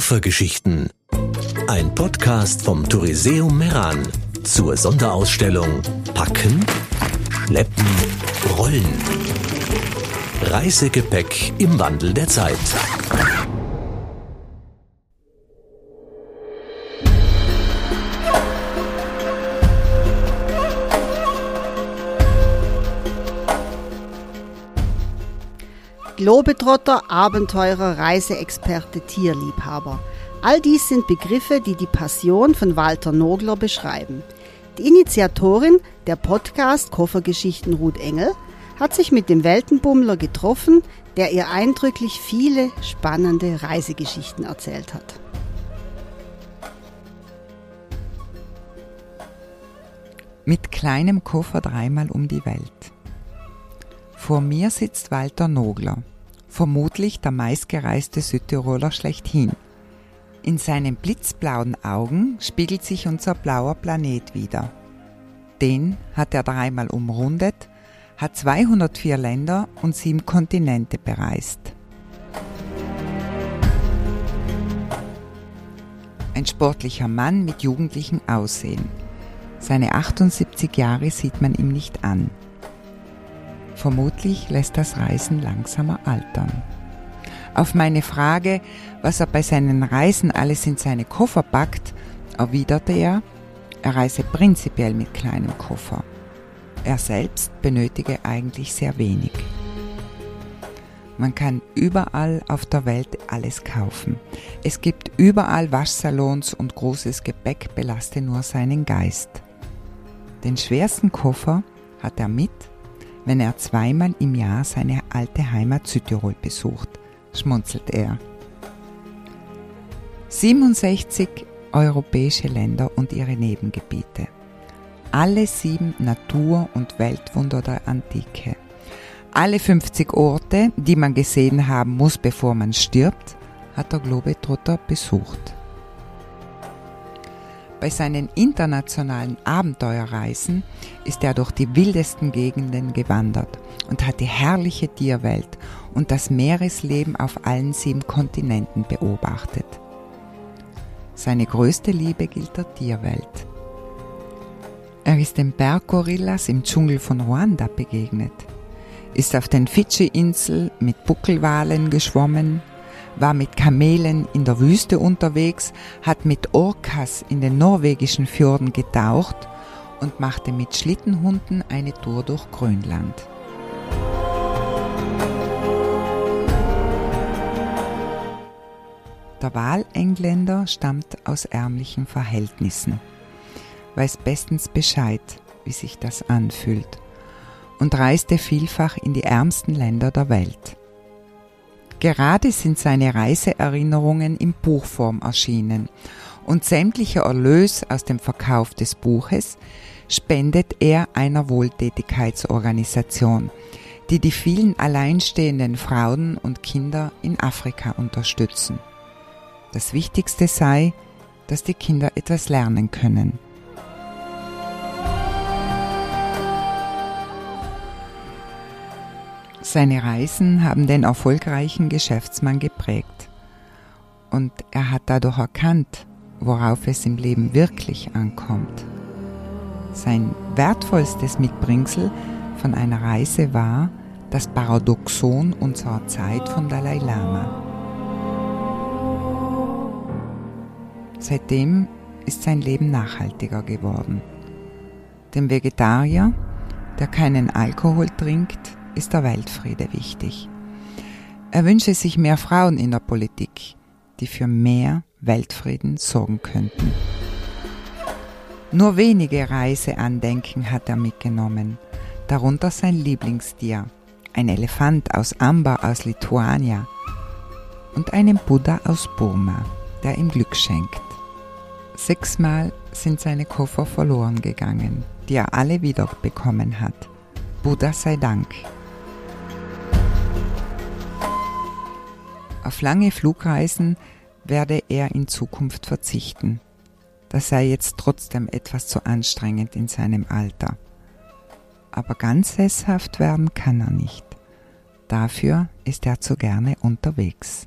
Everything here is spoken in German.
Koffergeschichten. Ein Podcast vom Touriseum Meran zur Sonderausstellung Packen, Schleppen, Rollen. Reisegepäck im Wandel der Zeit. Globetrotter, Abenteurer, Reiseexperte, Tierliebhaber. All dies sind Begriffe, die die Passion von Walter Nogler beschreiben. Die Initiatorin der Podcast Koffergeschichten Ruth Engel hat sich mit dem Weltenbummler getroffen, der ihr eindrücklich viele spannende Reisegeschichten erzählt hat. Mit kleinem Koffer dreimal um die Welt. Vor mir sitzt Walter Nogler, vermutlich der meistgereiste Südtiroler schlechthin. In seinen blitzblauen Augen spiegelt sich unser blauer Planet wider. Den hat er dreimal umrundet, hat 204 Länder und sieben Kontinente bereist. Ein sportlicher Mann mit jugendlichem Aussehen. Seine 78 Jahre sieht man ihm nicht an. Vermutlich lässt das Reisen langsamer altern. Auf meine Frage, was er bei seinen Reisen alles in seine Koffer packt, erwiderte er, er reise prinzipiell mit kleinem Koffer. Er selbst benötige eigentlich sehr wenig. Man kann überall auf der Welt alles kaufen. Es gibt überall Waschsalons und großes Gepäck belaste nur seinen Geist. Den schwersten Koffer hat er mit wenn er zweimal im Jahr seine alte Heimat Südtirol besucht, schmunzelt er. 67 europäische Länder und ihre Nebengebiete. Alle sieben Natur- und Weltwunder der Antike. Alle 50 Orte, die man gesehen haben muss, bevor man stirbt, hat der Globetrotter besucht. Bei seinen internationalen Abenteuerreisen ist er durch die wildesten Gegenden gewandert und hat die herrliche Tierwelt und das Meeresleben auf allen sieben Kontinenten beobachtet. Seine größte Liebe gilt der Tierwelt. Er ist den Berggorillas im Dschungel von Ruanda begegnet, ist auf den Fidschi-Inseln mit Buckelwalen geschwommen, war mit Kamelen in der Wüste unterwegs, hat mit Orcas in den norwegischen Fjorden getaucht und machte mit Schlittenhunden eine Tour durch Grönland. Der Wahlengländer stammt aus ärmlichen Verhältnissen, weiß bestens Bescheid, wie sich das anfühlt, und reiste vielfach in die ärmsten Länder der Welt. Gerade sind seine Reiseerinnerungen in Buchform erschienen und sämtlicher Erlös aus dem Verkauf des Buches spendet er einer Wohltätigkeitsorganisation, die die vielen alleinstehenden Frauen und Kinder in Afrika unterstützen. Das Wichtigste sei, dass die Kinder etwas lernen können. Seine Reisen haben den erfolgreichen Geschäftsmann geprägt. Und er hat dadurch erkannt, worauf es im Leben wirklich ankommt. Sein wertvollstes Mitbringsel von einer Reise war das Paradoxon unserer Zeit von Dalai Lama. Seitdem ist sein Leben nachhaltiger geworden. Dem Vegetarier, der keinen Alkohol trinkt, ist der Weltfriede wichtig. Er wünsche sich mehr Frauen in der Politik, die für mehr Weltfrieden sorgen könnten. Nur wenige Reiseandenken hat er mitgenommen, darunter sein Lieblingstier, ein Elefant aus Amber aus Lituania und einen Buddha aus Burma, der ihm Glück schenkt. Sechsmal sind seine Koffer verloren gegangen, die er alle wiederbekommen hat. Buddha sei Dank. Auf lange Flugreisen werde er in Zukunft verzichten. Das sei jetzt trotzdem etwas zu anstrengend in seinem Alter. Aber ganz sesshaft werden kann er nicht. Dafür ist er zu gerne unterwegs.